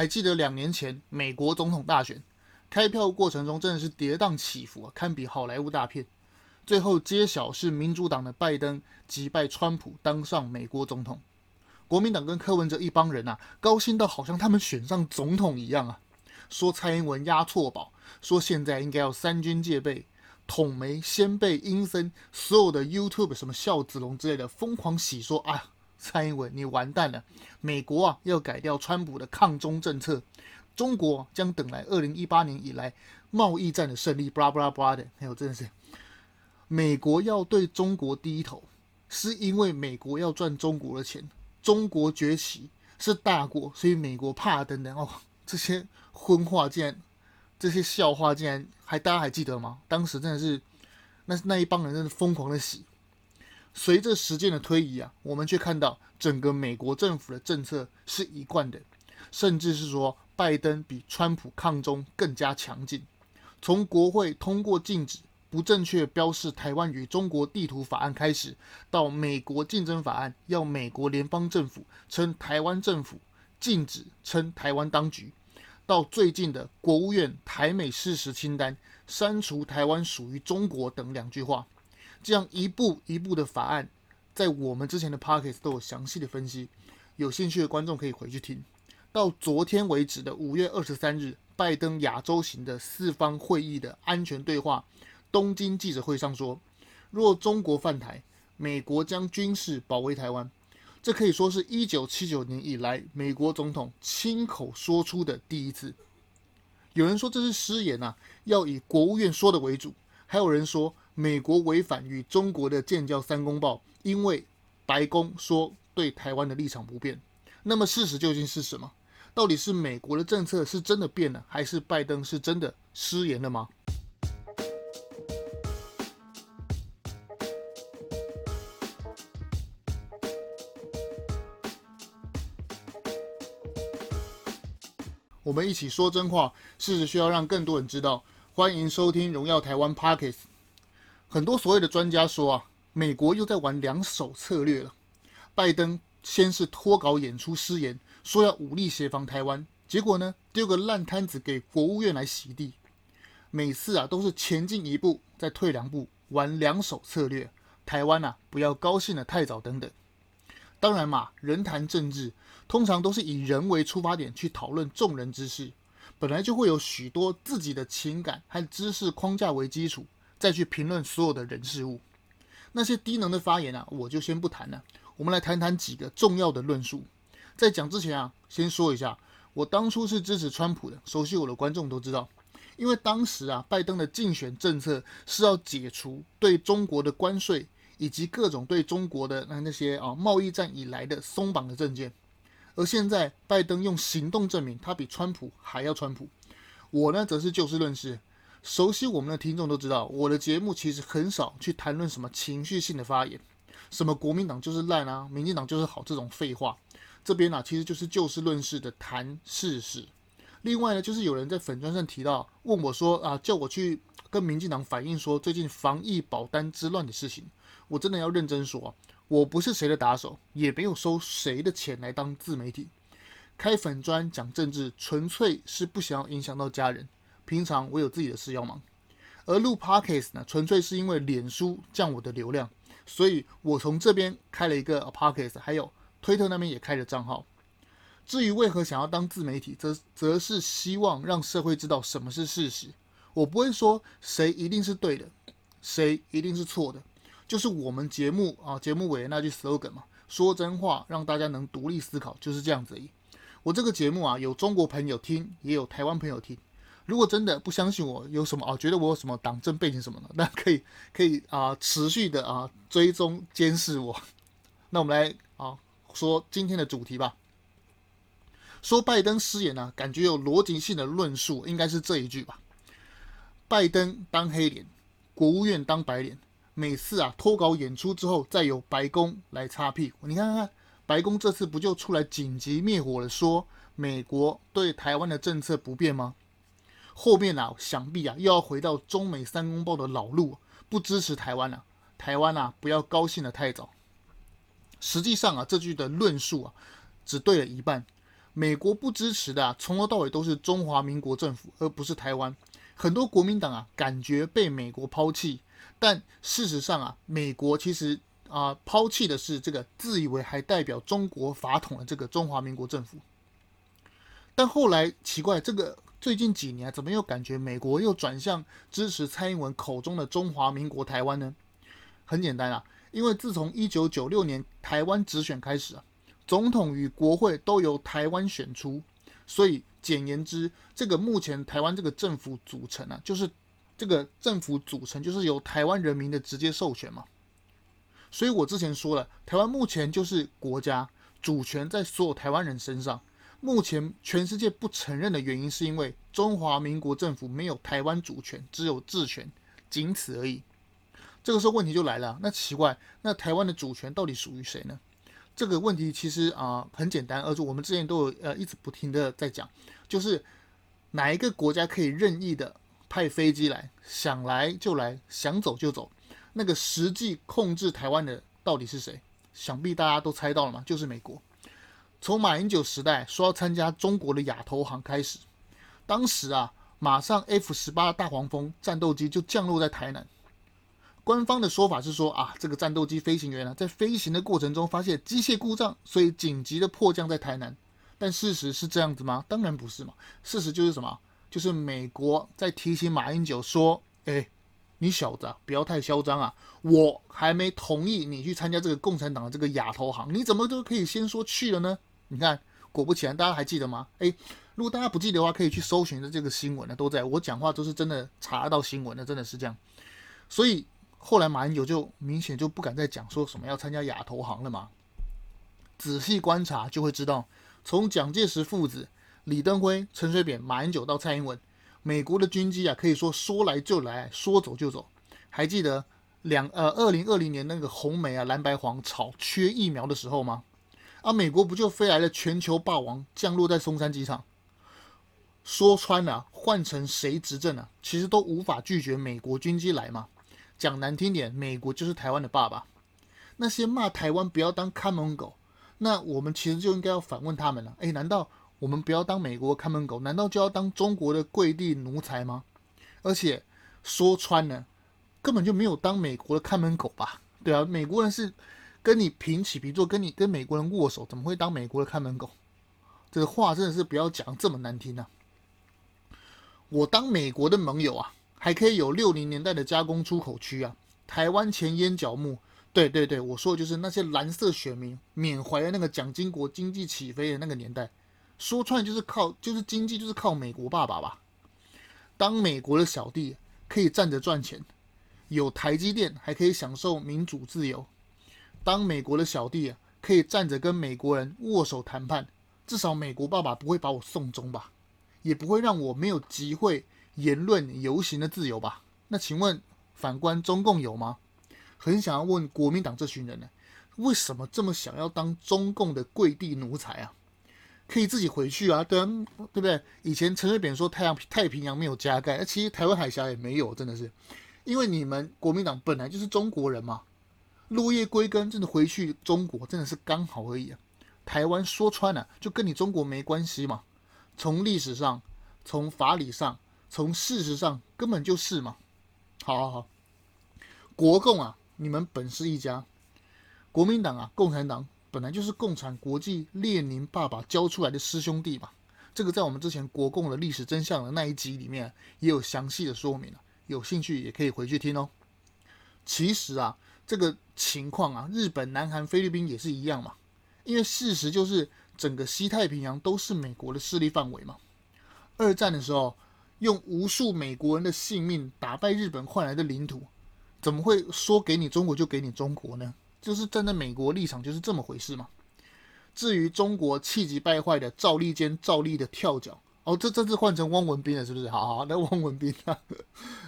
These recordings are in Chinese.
还记得两年前美国总统大选开票过程中真的是跌宕起伏啊，堪比好莱坞大片。最后揭晓是民主党的拜登击败川普当上美国总统，国民党跟柯文哲一帮人啊，高兴到好像他们选上总统一样啊，说蔡英文押错宝，说现在应该要三军戒备。统媒、先辈、阴森，所有的 YouTube 什么孝子龙之类的疯狂洗说啊，蔡英文你完蛋了！美国啊要改掉川普的抗中政策，中国将等来二零一八年以来贸易战的胜利，巴拉巴拉巴拉的。还有真的是，美国要对中国低头，是因为美国要赚中国的钱，中国崛起是大国，所以美国怕等等哦，这些荤话竟然。这些笑话竟然还大家还记得吗？当时真的是，那那一帮人真的疯狂的洗。随着时间的推移啊，我们却看到整个美国政府的政策是一贯的，甚至是说拜登比川普抗中更加强劲。从国会通过禁止不正确标示台湾与中国地图法案开始，到美国竞争法案要美国联邦政府称台湾政府，禁止称台湾当局。到最近的国务院台美事实清单，删除台湾属于中国等两句话，这样一步一步的法案，在我们之前的 Podcast 都有详细的分析，有兴趣的观众可以回去听。到昨天为止的五月二十三日，拜登亚洲行的四方会议的安全对话东京记者会上说，若中国犯台，美国将军事保卫台湾。这可以说是一九七九年以来美国总统亲口说出的第一次。有人说这是失言啊，要以国务院说的为主。还有人说美国违反与中国的建交三公报，因为白宫说对台湾的立场不变。那么事实究竟是什么？到底是美国的政策是真的变了，还是拜登是真的失言了吗？我们一起说真话，事实需要让更多人知道。欢迎收听《荣耀台湾》Podcast。很多所谓的专家说啊，美国又在玩两手策略了。拜登先是脱稿演出失言，说要武力协防台湾，结果呢，丢个烂摊子给国务院来洗地。每次啊，都是前进一步再退两步，玩两手策略。台湾啊，不要高兴得太早，等等。当然嘛，人谈政治，通常都是以人为出发点去讨论众人之事，本来就会有许多自己的情感和知识框架为基础，再去评论所有的人事物。那些低能的发言啊，我就先不谈了。我们来谈谈几个重要的论述。在讲之前啊，先说一下，我当初是支持川普的，熟悉我的观众都知道，因为当时啊，拜登的竞选政策是要解除对中国的关税。以及各种对中国的那那些啊贸易战以来的松绑的政见，而现在拜登用行动证明他比川普还要川普。我呢则是就事论事，熟悉我们的听众都知道，我的节目其实很少去谈论什么情绪性的发言，什么国民党就是烂啊，民进党就是好这种废话。这边呢、其实就是就事论事的谈事实。另外呢，就是有人在粉砖上提到问我说啊，叫我去跟民进党反映说最近防疫保单之乱的事情。我真的要认真说，我不是谁的打手，也没有收谁的钱来当自媒体。开粉砖讲政治，纯粹是不想要影响到家人。平常我有自己的事要忙，而录 Podcast 呢，纯粹是因为脸书降我的流量，所以我从这边开了一个 Podcast，还有推特那边也开了账号。至于为何想要当自媒体，则则是希望让社会知道什么是事实。我不会说谁一定是对的，谁一定是错的。就是我们节目啊，节目尾的那句 slogan 嘛，说真话，让大家能独立思考，就是这样子而已。我这个节目啊，有中国朋友听，也有台湾朋友听。如果真的不相信我有什么啊，觉得我有什么党政背景什么的，那可以可以啊，持续的啊追踪监视我。那我们来啊说今天的主题吧。说拜登失言呢、啊，感觉有逻辑性的论述，应该是这一句吧。拜登当黑脸，国务院当白脸。每次啊脱稿演出之后，再由白宫来擦屁股。你看看，白宫这次不就出来紧急灭火了，说美国对台湾的政策不变吗？后面啊，想必啊又要回到中美三公报的老路，不支持台湾了。台湾啊，不要高兴的太早。实际上啊，这句的论述啊，只对了一半。美国不支持的啊，从头到尾都是中华民国政府，而不是台湾。很多国民党啊，感觉被美国抛弃，但事实上啊，美国其实啊，抛弃的是这个自以为还代表中国法统的这个中华民国政府。但后来奇怪，这个最近几年怎么又感觉美国又转向支持蔡英文口中的中华民国台湾呢？很简单啊，因为自从一九九六年台湾直选开始啊，总统与国会都由台湾选出，所以。简言之，这个目前台湾这个政府组成啊，就是这个政府组成就是由台湾人民的直接授权嘛。所以我之前说了，台湾目前就是国家主权在所有台湾人身上。目前全世界不承认的原因，是因为中华民国政府没有台湾主权，只有治权，仅此而已。这个时候问题就来了，那奇怪，那台湾的主权到底属于谁呢？这个问题其实啊、很简单，而且我们之前都有呃一直不停的在讲，就是哪一个国家可以任意的派飞机来，想来就来，想走就走，那个实际控制台湾的到底是谁？想必大家都猜到了嘛，就是美国。从马英九时代说要参加中国的亚投行开始，当时啊马上 F 十八大黄蜂战斗机就降落在台南。官方的说法是说啊，这个战斗机飞行员呢，在飞行的过程中发现机械故障，所以紧急的迫降在台南。但事实是这样子吗？当然不是嘛。事实就是什么？就是美国在提醒马英九说：“哎，你小子，不要太嚣张啊！我还没同意你去参加这个共产党的这个亚投行，你怎么都可以先说去了呢？”你看，果不其然，大家还记得吗？哎，如果大家不记得的话，可以去搜寻的这个新闻呢，都在我讲话都是真的查到新闻的，真的是这样。所以。后来马英九就明显就不敢再讲说什么要参加亚投行了嘛。仔细观察就会知道，从蒋介石父子、李登辉、陈水扁、马英九到蔡英文，美国的军机啊可以说说来就来，说走就走。还记得两呃二零二零年那个红梅啊蓝白黄吵缺疫苗的时候吗？啊，美国不就飞来了全球霸王降落在松山机场？说穿了，换成谁执政啊，其实都无法拒绝美国军机来嘛。讲难听点，美国就是台湾的爸爸。那些骂台湾不要当看门狗，那我们其实就应该要反问他们了。诶，难道我们不要当美国看门狗？难道就要当中国的跪地奴才吗？而且说穿了，根本就没有当美国的看门狗吧？对啊，美国人是跟你平起平坐，跟你跟美国人握手，怎么会当美国的看门狗？这个话真的是不要讲这么难听啊！我当美国的盟友啊！还可以有六零年代的加工出口区啊，台湾前烟角木，对对对，我说的就是那些蓝色选民缅怀的那个蒋经国经济起飞的那个年代，说穿就是靠就是经济就是靠美国爸爸吧，当美国的小弟可以站着赚钱，有台积电还可以享受民主自由，当美国的小弟啊可以站着跟美国人握手谈判，至少美国爸爸不会把我送终吧，也不会让我没有机会。言论游行的自由吧？那请问反观中共有吗？很想要问国民党这群人呢，为什么这么想要当中共的跪地奴才啊？可以自己回去啊，对啊，对不对？以前陈水扁说太阳太平洋没有加盖，其实台湾海峡也没有，真的是，因为你们国民党本来就是中国人嘛，落叶归根，真的回去中国真的是刚好而已啊。台湾说穿了，就跟你中国没关系嘛。从历史上，从法理上。从事实上根本就是嘛，好好好，国共啊，你们本是一家，国民党啊，共产党本来就是共产国际列宁爸爸教出来的师兄弟嘛，这个在我们之前国共的历史真相的那一集里面也有详细的说明了，有兴趣也可以回去听哦。其实啊，这个情况啊，日本、南韩、菲律宾也是一样嘛，因为事实就是整个西太平洋都是美国的势力范围嘛，二战的时候。用无数美国人的性命打败日本换来的领土，怎么会说给你中国就给你中国呢？就是站在美国立场就是这么回事嘛。至于中国气急败坏的赵立坚、赵立的跳脚，哦，这这次换成汪文斌了，是不是？好好，那汪文斌啊，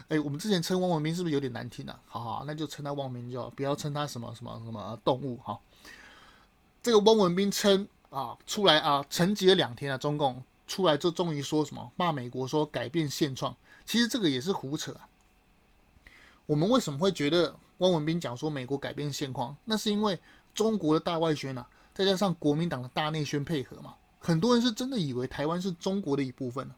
哎，我们之前称汪文斌是不是有点难听啊？好好，那就称他汪文斌就好，不要称他什么什么什么动物哈。这个汪文斌称啊出来啊，沉寂了两天啊，中共。出来就终于说什么骂美国说改变现状，其实这个也是胡扯。我们为什么会觉得汪文斌讲说美国改变现况？那是因为中国的大外宣啊，再加上国民党的大内宣配合嘛。很多人是真的以为台湾是中国的一部分，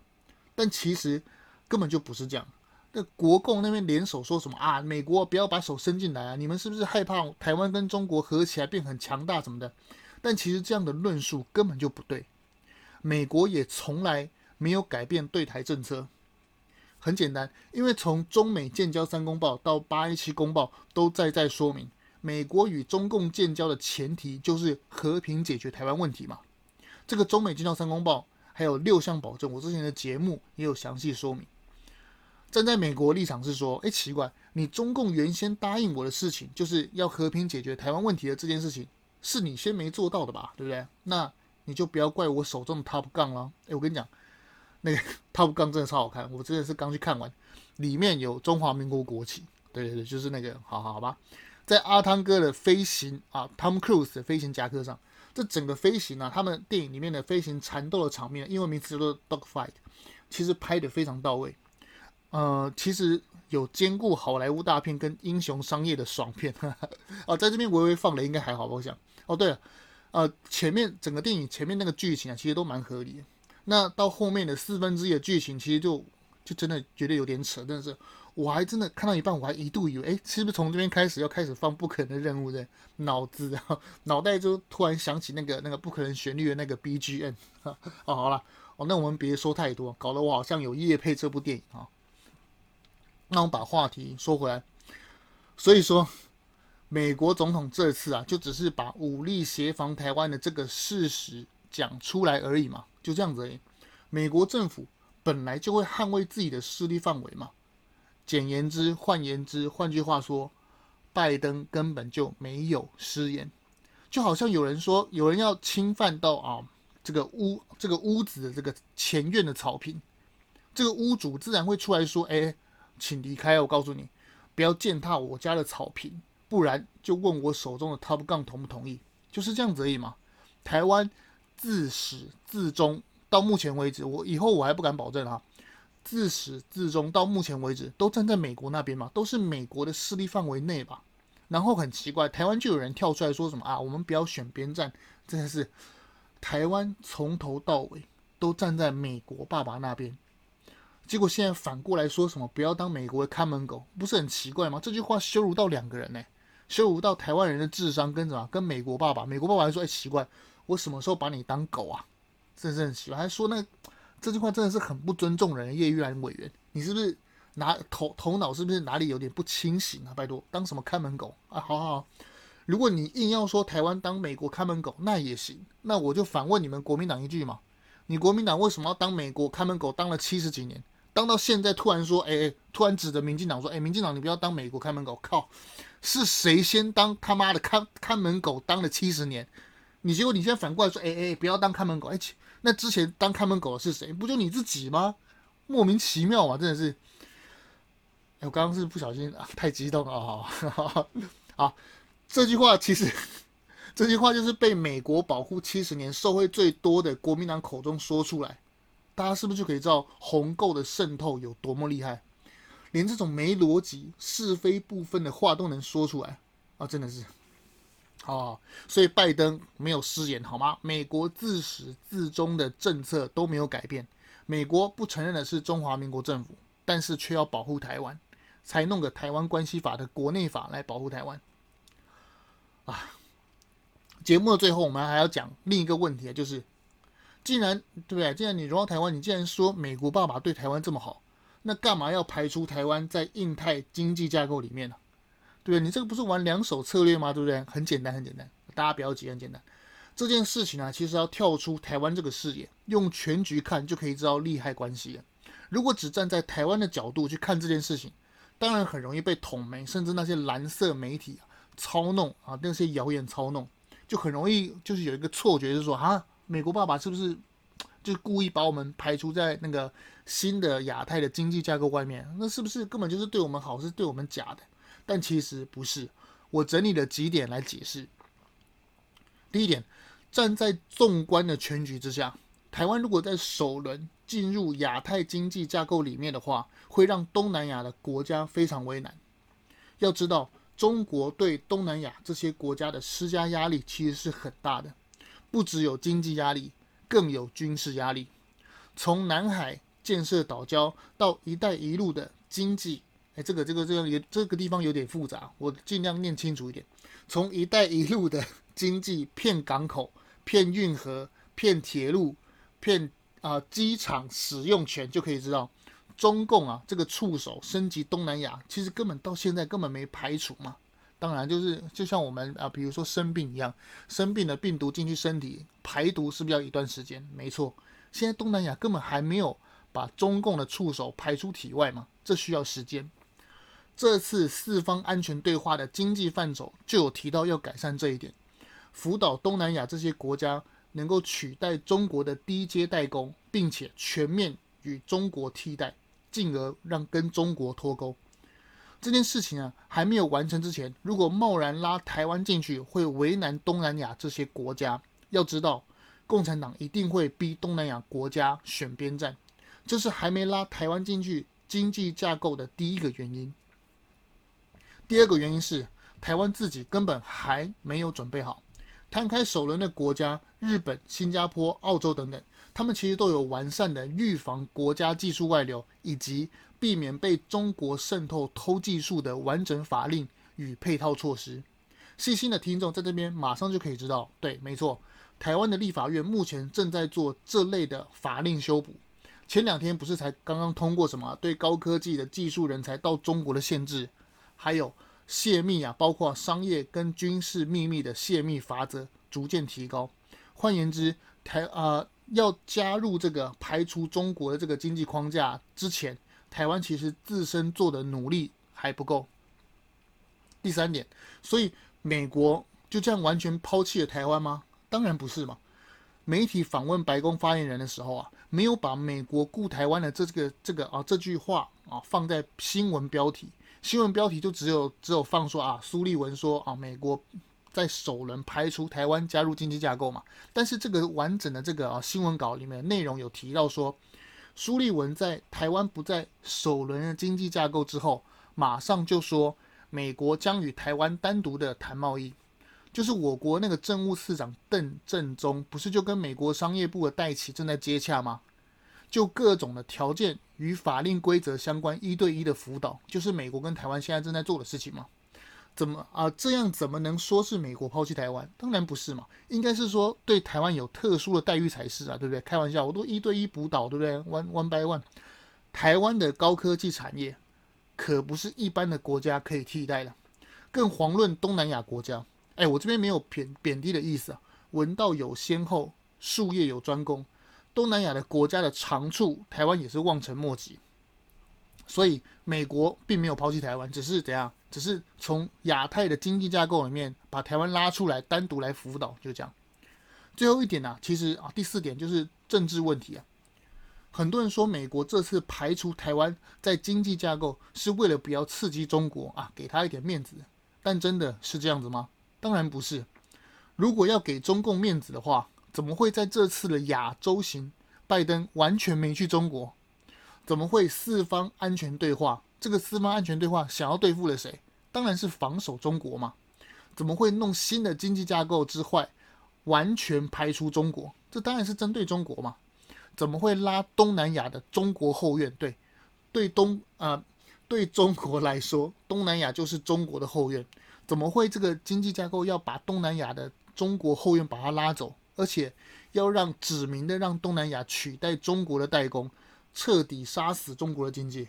但其实根本就不是这样。那国共那边联手说什么啊？美国不要把手伸进来啊！你们是不是害怕台湾跟中国合起来变很强大什么的？但其实这样的论述根本就不对。美国也从来没有改变对台政策。很简单，因为从中美建交三公报到八一七公报都在在说明，美国与中共建交的前提就是和平解决台湾问题嘛。这个中美经贸三公报还有六项保证，我之前的节目也有详细说明。站在美国立场是说，哎，奇怪，你中共原先答应我的事情，就是要和平解决台湾问题的这件事情，是你先没做到的吧？对不对？那你就不要怪我手中的 Top 杠了。哎，我跟你讲。那个 Top 杠真的超好看，我真的是刚去看完，里面有中华民国国旗，对对对，就是那个，好好好吧，在阿汤哥的飞行啊，Tom Cruise 的飞行夹克上，这整个飞行啊，他们电影里面的飞行缠斗的场面，英文名词叫做 Dog Fight，其实拍的非常到位，呃，其实有兼顾好莱坞大片跟英雄商业的爽片，哈哈啊，在这边微微放雷应该还好吧，我想，哦对了，呃，前面整个电影前面那个剧情啊，其实都蛮合理。那到后面的四分之一的剧情，其实就就真的觉得有点扯，但是我还真的看到一半，我还一度以为，哎，是不是从这边开始要开始放不可能的任务的脑子，然后脑袋就突然想起那个那个不可能旋律的那个 BGM。哦，好了，哦，那我们别说太多，搞得我好像有夜配这部电影啊。那我们把话题说回来，所以说，美国总统这次啊，就只是把武力协防台湾的这个事实讲出来而已嘛。就这样子而已，美国政府本来就会捍卫自己的势力范围嘛。简言之，换言之，换句话说，拜登根本就没有失言。就好像有人说，有人要侵犯到啊这个屋这个屋子的这个前院的草坪，这个屋主自然会出来说：“哎，请离开，我告诉你，不要践踏我家的草坪，不然就问我手中的 Top Gun 同不同意。”就是这样子而已嘛。台湾。自始至终到目前为止，我以后我还不敢保证啊。自始至终到目前为止，都站在美国那边嘛，都是美国的势力范围内吧。然后很奇怪，台湾就有人跳出来说什么啊，我们不要选边站，真的是台湾从头到尾都站在美国爸爸那边。结果现在反过来说什么不要当美国的看门狗，不是很奇怪吗？这句话羞辱到两个人呢，羞辱到台湾人的智商跟什么？跟美国爸爸，美国爸爸还说哎奇怪。我什么时候把你当狗啊？真是很奇怪，还说那这句话真的是很不尊重人叶玉兰委员，你是不是拿头头脑是不是哪里有点不清醒啊？拜托，当什么看门狗啊？好好好，如果你硬要说台湾当美国看门狗，那也行。那我就反问你们国民党一句嘛：你国民党为什么要当美国看门狗？当了七十几年，当到现在突然说，哎哎，突然指着民进党说，哎，民进党你不要当美国看门狗，靠，是谁先当他妈的看看门狗当了七十年？你结果你现在反过来说，哎哎，不要当看门狗，哎，那之前当看门狗的是谁？不就你自己吗？莫名其妙嘛，真的是。哎，我刚刚是不小心啊，太激动了啊！好，好，这句话其实，这句话就是被美国保护七十年、受惠最多的国民党口中说出来，大家是不是就可以知道红购的渗透有多么厉害？连这种没逻辑、是非不分的话都能说出来啊，真的是。哦，所以拜登没有失言，好吗？美国自始至终的政策都没有改变。美国不承认的是中华民国政府，但是却要保护台湾，才弄个台湾关系法的国内法来保护台湾。啊，节目的最后，我们还要讲另一个问题啊，就是既然对不对？既然你荣耀台湾，你既然说美国爸爸对台湾这么好，那干嘛要排除台湾在印太经济架构里面呢？对，你这个不是玩两手策略吗？对不对？很简单，很简单，大家不要急，很简单。这件事情呢、啊，其实要跳出台湾这个视野，用全局看就可以知道利害关系了。如果只站在台湾的角度去看这件事情，当然很容易被统媒甚至那些蓝色媒体啊操弄啊，那些谣言操弄，就很容易就是有一个错觉，就是说啊，美国爸爸是不是就故意把我们排除在那个新的亚太的经济架构外面？那是不是根本就是对我们好，是对我们假的？但其实不是，我整理了几点来解释。第一点，站在纵观的全局之下，台湾如果在首轮进入亚太经济架构里面的话，会让东南亚的国家非常为难。要知道，中国对东南亚这些国家的施加压力其实是很大的，不只有经济压力，更有军事压力。从南海建设岛礁到“一带一路”的经济，哎，这个这个这个也这个地方有点复杂，我尽量念清楚一点。从“一带一路”的 经济骗港口、骗运河、骗铁路、骗啊机场使用权，就可以知道，中共啊这个触手升级东南亚，其实根本到现在根本没排除嘛。当然，就是就像我们啊，比如说生病一样，生病的病毒进去身体排毒是不是要一段时间？没错。现在东南亚根本还没有把中共的触手排出体外嘛，这需要时间。这次四方安全对话的经济范畴就有提到要改善这一点，辅导东南亚这些国家能够取代中国的低阶代工，并且全面与中国替代，进而让跟中国脱钩。这件事情啊还没有完成之前，如果贸然拉台湾进去，会为难东南亚这些国家。要知道。共产党一定会逼东南亚国家选边站，这是还没拉台湾进去经济架构的第一个原因。第二个原因是台湾自己根本还没有准备好。摊开首轮的国家，日本、新加坡、澳洲等等，他们其实都有完善的预防国家技术外流以及避免被中国渗透偷技术的完整法令与配套措施。细心的听众在这边马上就可以知道，对，没错。台湾的立法院目前正在做这类的法令修补。前两天不是才刚刚通过什么对高科技的技术人才到中国的限制，还有泄密啊，包括商业跟军事秘密的泄密法则逐渐提高。换言之，台啊、呃、要加入这个排除中国的这个经济框架之前，台湾其实自身做的努力还不够。第三点，所以美国就这样完全抛弃了台湾吗？当然不是嘛！媒体访问白宫发言人的时候啊，没有把“美国顾台湾”的这个这个啊这句话啊放在新闻标题，新闻标题就只有只有放说啊苏利文说啊美国在首轮排除台湾加入经济架构嘛，但是这个完整的这个啊新闻稿里面内容有提到说，苏利文在台湾不在首轮的经济架构之后，马上就说美国将与台湾单独的谈贸易。就是我国那个政务次长邓振中，不是就跟美国商业部的戴琪正在接洽吗？就各种的条件与法令规则相关一对一的辅导，就是美国跟台湾现在正在做的事情吗？怎么啊？这样怎么能说是美国抛弃台湾？当然不是嘛，应该是说对台湾有特殊的待遇才是啊，对不对？开玩笑，我都一对一辅导，对不对？One one by one，台湾的高科技产业可不是一般的国家可以替代的，更遑论东南亚国家。哎，我这边没有贬贬低的意思啊。文道有先后，术业有专攻。东南亚的国家的长处，台湾也是望尘莫及。所以美国并没有抛弃台湾，只是怎样？只是从亚太的经济架构里面把台湾拉出来，单独来辅导，就这样。最后一点呢、啊，其实啊，第四点就是政治问题啊。很多人说美国这次排除台湾在经济架构，是为了不要刺激中国啊，给他一点面子。但真的是这样子吗？当然不是。如果要给中共面子的话，怎么会在这次的亚洲行，拜登完全没去中国？怎么会四方安全对话？这个四方安全对话想要对付了谁？当然是防守中国嘛。怎么会弄新的经济架构之坏，完全排除中国？这当然是针对中国嘛。怎么会拉东南亚的中国后院？对，对东啊、对中国来说，东南亚就是中国的后院。怎么会这个经济架构要把东南亚的中国后院把它拉走，而且要让指明的让东南亚取代中国的代工，彻底杀死中国的经济？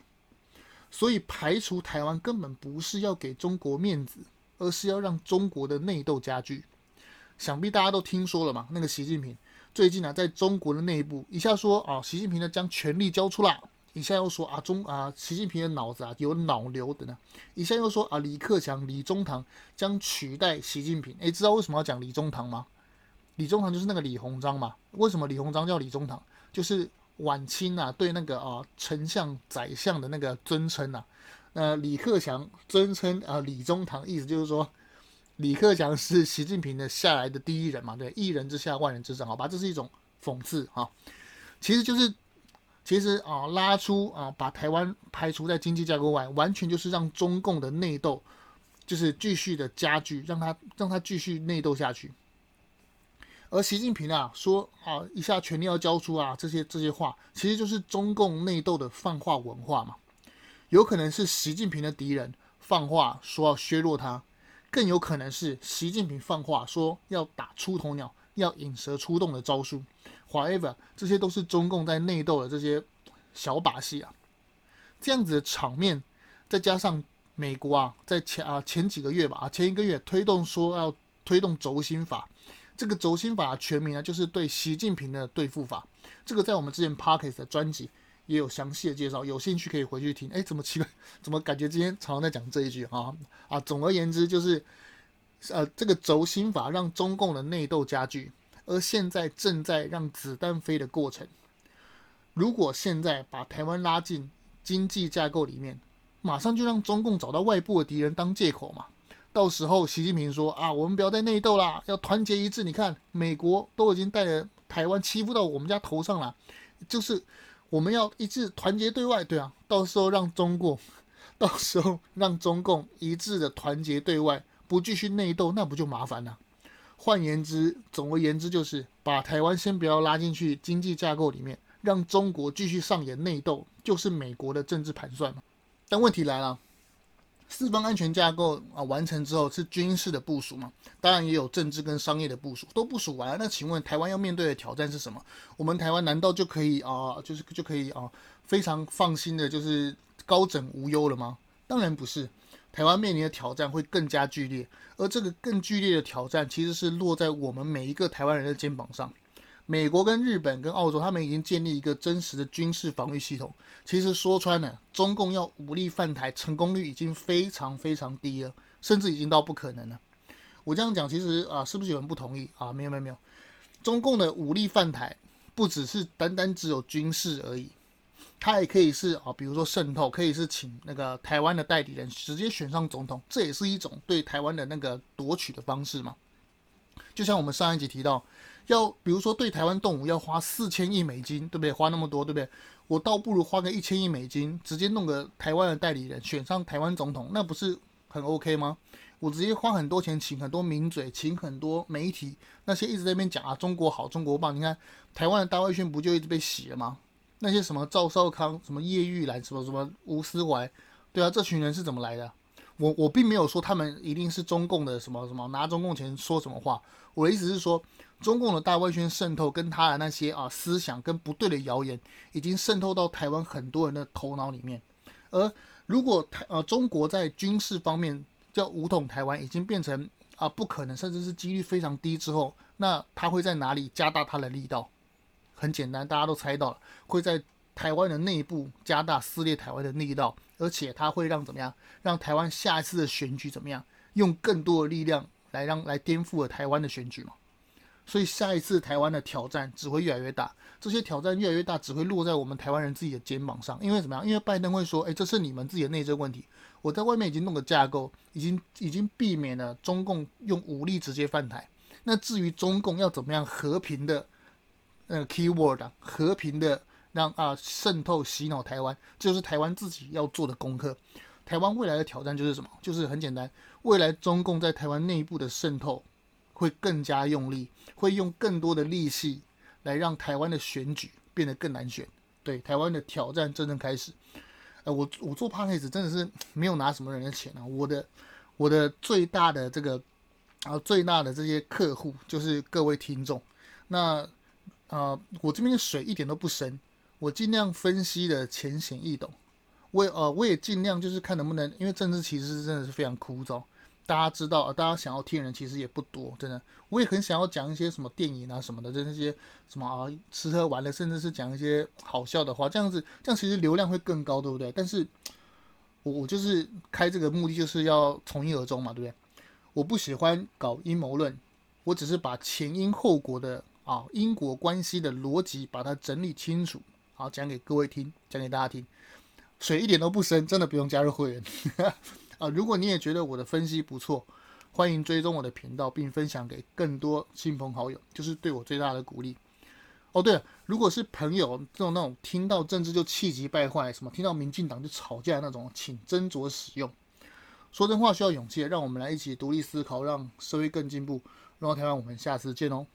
所以排除台湾根本不是要给中国面子，而是要让中国的内斗加剧。想必大家都听说了嘛，那个习近平最近呢、啊，在中国的内部一下说啊，习近平呢将权力交出来。一下又说啊中啊，习近平的脑子啊有脑瘤的呢。一下又说啊，李克强、李中堂将取代习近平。诶，知道为什么要讲李中堂吗？李中堂就是那个李鸿章嘛。为什么李鸿章叫李中堂？就是晚清啊对那个啊丞相、宰相的那个尊称呐。呃，李克强尊称啊李中堂，意思就是说李克强是习近平的下来的第一人嘛。对，一人之下，万人之上，好吧，这是一种讽刺哈。其实就是。其实啊，拉出啊，把台湾排除在经济架构外，完全就是让中共的内斗，就是继续的加剧，让他让他继续内斗下去。而习近平啊说啊一下权力要交出啊这些这些话，其实就是中共内斗的放话文化嘛。有可能是习近平的敌人放话说要削弱他，更有可能是习近平放话说要打出头鸟，要引蛇出洞的招数。However，这些都是中共在内斗的这些小把戏啊。这样子的场面，再加上美国啊，在前啊前几个月吧，啊前一个月推动说要推动轴心法，这个轴心法全名呢就是对习近平的对付法。这个在我们之前 Podcast 的专辑也有详细的介绍，有兴趣可以回去听。哎，怎么奇怪？怎么感觉今天常常在讲这一句啊？啊，总而言之就是，呃，这个轴心法让中共的内斗加剧，而现在正在让子弹飞的过程。如果现在把台湾拉进经济架构里面，马上就让中共找到外部的敌人当借口嘛。到时候习近平说啊，我们不要再内斗啦，要团结一致。你看，美国都已经带着台湾欺负到我们家头上了，就是我们要一致团结对外。对啊，到时候让中共，到时候让中共一致的团结对外，不继续内斗，那不就麻烦了？换言之，总而言之，就是把台湾先不要拉进去经济架构里面。让中国继续上演内斗，就是美国的政治盘算嘛。但问题来了，四方安全架构啊完成之后是军事的部署嘛？当然也有政治跟商业的部署，都部署完了。那请问台湾要面对的挑战是什么？我们台湾难道就可以啊，就是就可以啊，非常放心的，就是高枕无忧了吗？当然不是，台湾面临的挑战会更加剧烈，而这个更剧烈的挑战其实是落在我们每一个台湾人的肩膀上。美国跟日本跟澳洲，他们已经建立一个真实的军事防御系统。其实说穿了，中共要武力犯台，成功率已经非常非常低了，甚至已经到不可能了。我这样讲，其实啊，是不是有人不同意啊？没有没有没有，中共的武力犯台不只是单单只有军事而已，它也可以是啊，比如说渗透，可以是请那个台湾的代理人直接选上总统，这也是一种对台湾的那个夺取的方式嘛。就像我们上一集提到。要比如说对台湾动武要花四千亿美金，对不对？花那么多，对不对？我倒不如花个一千亿美金，直接弄个台湾的代理人选上台湾总统，那不是很 OK 吗？我直接花很多钱请很多名嘴，请很多媒体，那些一直在那边讲啊中国好，中国棒。你看台湾的大外宣不就一直被洗了吗？那些什么赵少康、什么叶玉兰、什么什么吴思怀，对啊，这群人是怎么来的？我我并没有说他们一定是中共的什么什么拿中共钱说什么话，我的意思是说。中共的大外宣渗透跟他的那些啊思想跟不对的谣言，已经渗透到台湾很多人的头脑里面。而如果台呃中国在军事方面叫武统台湾，已经变成啊不可能，甚至是几率非常低之后，那他会在哪里加大他的力道？很简单，大家都猜到了，会在台湾的内部加大撕裂台湾的力道，而且他会让怎么样？让台湾下一次的选举怎么样？用更多的力量来让来颠覆了台湾的选举嘛？所以下一次台湾的挑战只会越来越大，这些挑战越来越大，只会落在我们台湾人自己的肩膀上。因为怎么样？因为拜登会说：“诶，这是你们自己的内政问题。我在外面已经弄个架构，已经已经避免了中共用武力直接犯台。那至于中共要怎么样和平的，呃，keyword 啊，和平的让啊渗透洗脑台湾，这就是台湾自己要做的功课。台湾未来的挑战就是什么？就是很简单，未来中共在台湾内部的渗透。”会更加用力，会用更多的力气来让台湾的选举变得更难选。对，台湾的挑战真正开始。呃，我我做 Podcast 真的是 没有拿什么人的钱啊，我的我的最大的这个啊最大的这些客户就是各位听众。那啊、我这边的水一点都不深，我尽量分析的浅显易懂。我也呃我也尽量就是看能不能，因为政治其实真的是非常枯燥。大家知道啊，大家想要听的人其实也不多，真的。我也很想要讲一些什么电影啊什么的，就那些什么啊吃喝玩乐，甚至是讲一些好笑的话，这样子，这样其实流量会更高，对不对？但是，我我就是开这个目的就是要从一而终嘛，对不对？我不喜欢搞阴谋论，我只是把前因后果的啊因果关系的逻辑把它整理清楚，好讲给各位听，讲给大家听。水一点都不深，真的不用加入会员。啊，如果你也觉得我的分析不错，欢迎追踪我的频道，并分享给更多亲朋好友，就是对我最大的鼓励。哦，对了，如果是朋友这种那种听到政治就气急败坏，什么听到民进党就吵架那种，请斟酌使用。说真话需要勇气，让我们来一起独立思考，让社会更进步。然后台湾，我们下次见哦。